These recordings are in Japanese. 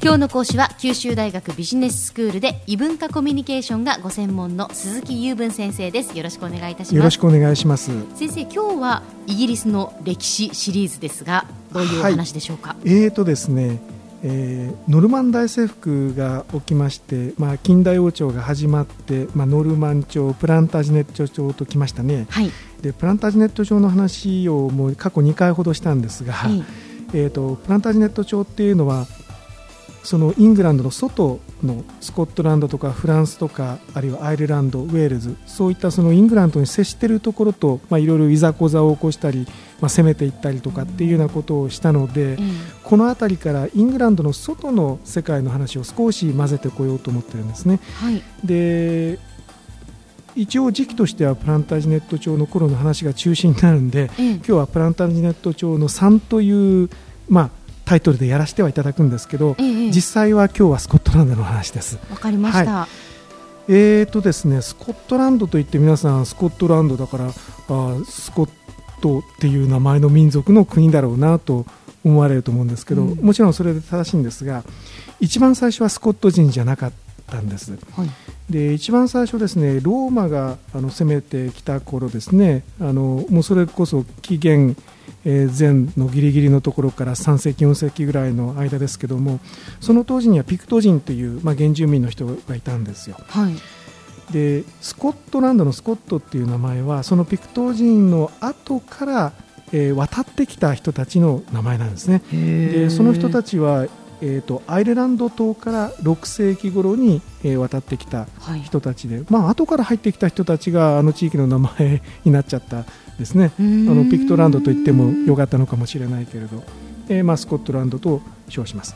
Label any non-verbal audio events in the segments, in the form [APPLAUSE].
今日の講師は九州大学ビジネススクールで異文化コミュニケーションがご専門の鈴木雄文先生です。よろしくお願いいたします。よろしくお願いします。先生今日はイギリスの歴史シリーズですがどういうお話でしょうか、はい、えーとですねえー、ノルマン大征服が起きまして、まあ、近代王朝が始まって、まあ、ノルマン朝プランタジネット朝ときましたね、はい、でプランタジネット朝の話をもう過去2回ほどしたんですが、はい、えーとプランタジネット朝っていうのはそのイングランドの外のスコットランドとかフランスとかあるいはアイルランド、ウェールズそういったそのイングランドに接しているところといろいろいざこざを起こしたり、まあ、攻めていったりとかっていうようなことをしたので、うん、この辺りからイングランドの外の世界の話を少し混ぜてこようと思ってるんですね。はい、で一応時期としてはプランタージネット朝の頃の話が中心になるんで、うん、今日はプランタージネット朝の3という、まあ、タイトルでやらせてはいただくんですけど、ええ、実際は今日はスコットランドの話です。わかりました、はい、えーとですね、スコットランドといって皆さんスコットランドだからあスコットっていう名前の民族の国だろうなと思われると思うんですけど、うん、もちろんそれで正しいんですが一番最初はスコット人じゃなかったんです。はい。で一番最初ですねローマがあの攻めてきた頃ですねあのもうそれこそ紀元え前のギリギリのところから3世紀4世紀ぐらいの間ですけどもその当時にはピクト人という、まあ、原住民の人がいたんですよ。はい。でスコットランドのスコットっていう名前はそのピクト人の後から、えー、渡ってきた人たちの名前なんですね。でその人たちは、えーと、アイルランド島から6世紀頃に、えー、渡ってきた人たちで、はい、まあ後から入ってきた人たちがあの地域の名前になっちゃったですね。あのピクトランドと言ってもよかったのかもしれないけれど、えーまあ、スコットランドと称します。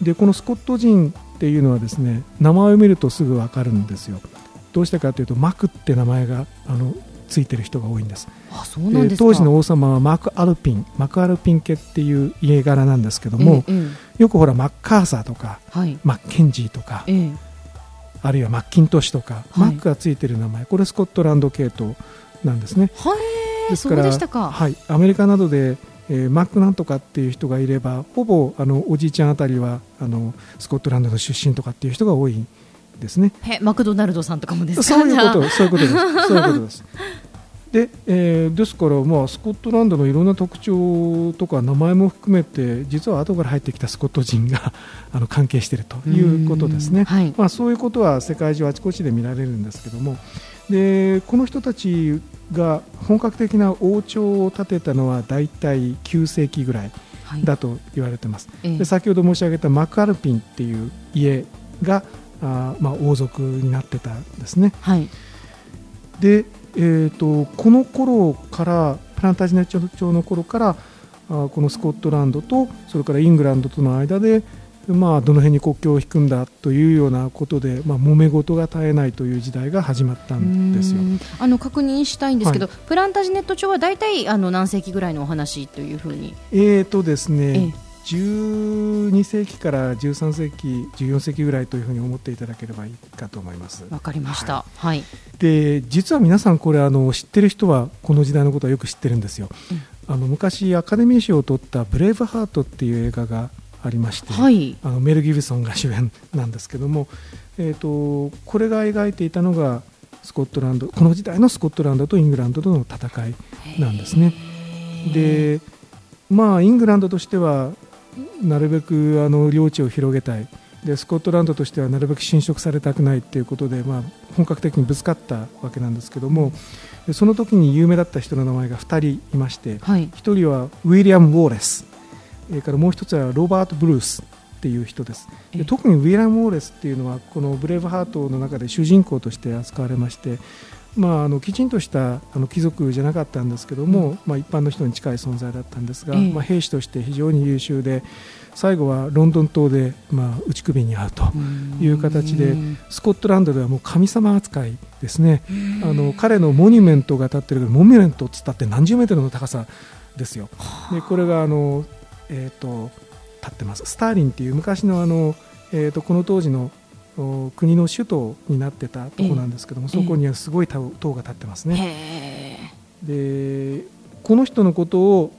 でこのスコット人っていうのはですね名前を見るとすぐ分かるんですよ。どうしてかというとマクって名前があのついてる人が多いんです。あそうなんです当時の王様はマーク・アルピンマク・アルピン家っていう家柄なんですけども、ええ、よくほらマッカーサーとか、はい、マッケンジーとか、え、あるいはマッキントッシュとか、はい、マックがついてる名前。これスコットランド系統なんですね。はいですからはい、アメリカなどで、えー、マックなんとかっていう人がいればほぼあのおじいちゃんあたりはあのスコットランドの出身とかっていう人が多いですね。マクドナルドさんとかもですか？そういうことそういうことです。そういうことです。でえー、ですから、まあ、スコットランドのいろんな特徴とか名前も含めて実は後から入ってきたスコット人が [LAUGHS] あの関係しているということですね、はい、まあ、そういうことは世界中あちこちで見られるんですけどもでこの人たちが本格的な王朝を建てたのは大体9世紀ぐらいだと言われてます、はい、で先ほど申し上げたマクアルピンっていう家があ、まあ、王族になってたんですね、はい、で、えーと、この頃からプランタージネ朝の頃からあこのスコットランドとそれからイングランドとの間でまあ、どの辺に国境を引くんだというようなことで、まあ、揉め事が絶えないという時代が始まったんですよあの確認したいんですけど、はい、プランタジネット帳は大体あの何世紀ぐらいのお話というふうに？えーとですね、え12世紀から13世紀、14世紀ぐらいというふうに思っていただければいいかと思います。わかりました。はい。で、実は皆さんこれあの知ってる人はこの時代のことはよく知ってるんですよ。うん、あの昔アカデミー賞を取ったブレイブハートっていう映画がありまして、はい、あのメル・ギブソンが [LAUGHS] 主演なんですけども、えーと、これが描いていたのがスコットランドこの時代のスコットランドとイングランドとの戦いなんですね。でまあイングランドとしてはなるべくあの領地を広げたい。でスコットランドとしてはなるべく侵食されたくないということで、まあ、本格的にぶつかったわけなんですけどもその時に有名だった人の名前が2人いまして、はい、1人はウィリアム・ウォーレスそれからもう一つはロバート・ブルースっていう人です。で特にウィリアム・ウォーレスっていうのはこの「ブレイブハート」の中で主人公として扱われまして、まあ、あのきちんとしたあの貴族じゃなかったんですけども、うん、まあ、一般の人に近い存在だったんですが、まあ、兵士として非常に優秀で最後はロンドン島で、まあ、打ち首に遭うという形でスコットランドではもう神様扱いですね。あの彼のモニュメントが立ってるモニュメントっつったって何十メートルの高さですよ。でこれがあのえーと、立ってます。スターリンっていう昔のあの、えーと、この当時の国の首都になってたところなんですけども、そこにはすごい塔が立ってますね。でこの人のことを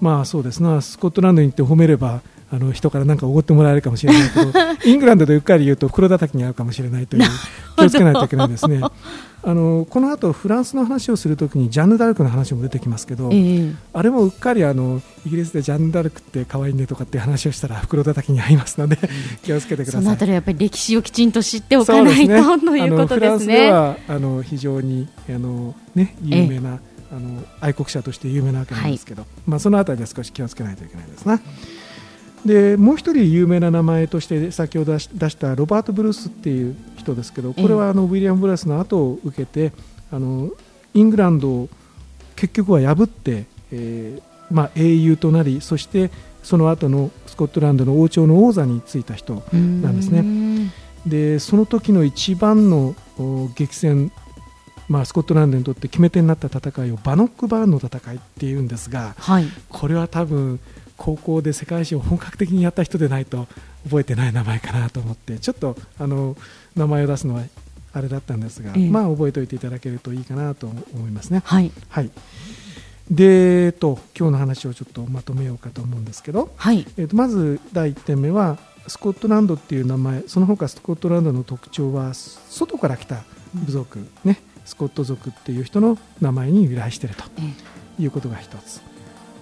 まあそうですなスコットランドに行って褒めればあの人から何かおごってもらえるかもしれないけど [LAUGHS] イングランドでうっかり言うと袋叩きに合うかもしれないという気をつけないといけないですね。あのこの後フランスの話をするときにジャンヌ・ダルクの話も出てきますけど、えー、あれもうっかりあのイギリスでジャンヌ・ダルクって可愛いねとかって話をしたら袋叩きに合いますので、気をつけてください。そのあたりやっぱり歴史をきちんと知っておかないと、ね、ということですね。[LAUGHS] フランスではあの非常にあの、ね、有名な、あの愛国者として有名なわけなんですけど、はい、まあ、そのあたりで少し気をつけないといけないですね。でもう一人有名な名前として先ほど出したロバート・ブルースっていう人ですけどこれはあのウィリアム・ブラスの後を受けてあのイングランドを結局は破って、えーまあ、英雄となりそしてその後のスコットランドの王朝の王座についた人なんですね。でその時の一番の激戦まあ、スコットランドにとって決め手になった戦いをバノックバーンの戦いっていうんですが、はい、これは多分高校で世界史を本格的にやった人でないと覚えてない名前かなと思ってちょっとあの名前を出すのはあれだったんですが、えー、まあ覚えておいていただけるといいかなと思いますね。はい、はい。で、えっと、今日の話をちょっとまとめようかと思うんですけど、はい、えっと、まず第1点目はスコットランドっていう名前その他スコットランドの特徴は外から来た部族、うん、ね、スコット族っていう人の名前に由来しているということが一つ、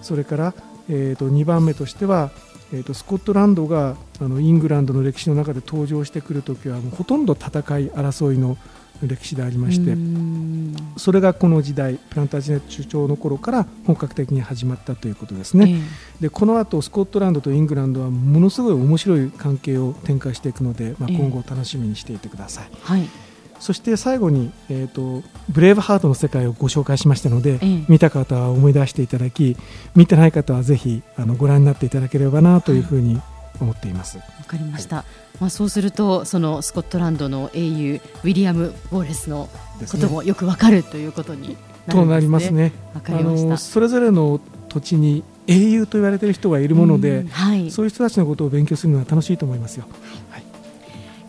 それからえー、と2番目としては、えー、とスコットランドがあのイングランドの歴史の中で登場してくるときはもうほとんど戦い争いの歴史でありましてそれがこの時代プランタージネット首長の頃から本格的に始まったということですね、えー、でこの後スコットランドとイングランドはものすごい面白い関係を展開していくので、まあ、今後楽しみにしていてください。えーはいそして最後に、えーと、ブレイブハートの世界をご紹介しましたので、ええ、見た方は思い出していただき見てない方はぜひあのご覧になっていただければなというふうに思っています。わ、かりました、はい、まあ、そうするとそのスコットランドの英雄ウィリアム・ウォーレスのこともよくわかるということにね。となりますね。あのそれぞれの土地に英雄と言われている人がいるもので、はい、そういう人たちのことを勉強するのは楽しいと思いますよ。はい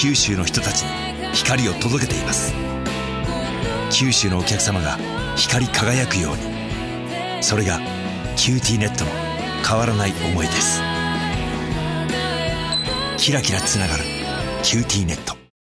九州の人たちに光を届けています。九州のお客様が光り輝くように。それが QTnet の変わらない思いです。キラキラつながる QTnet。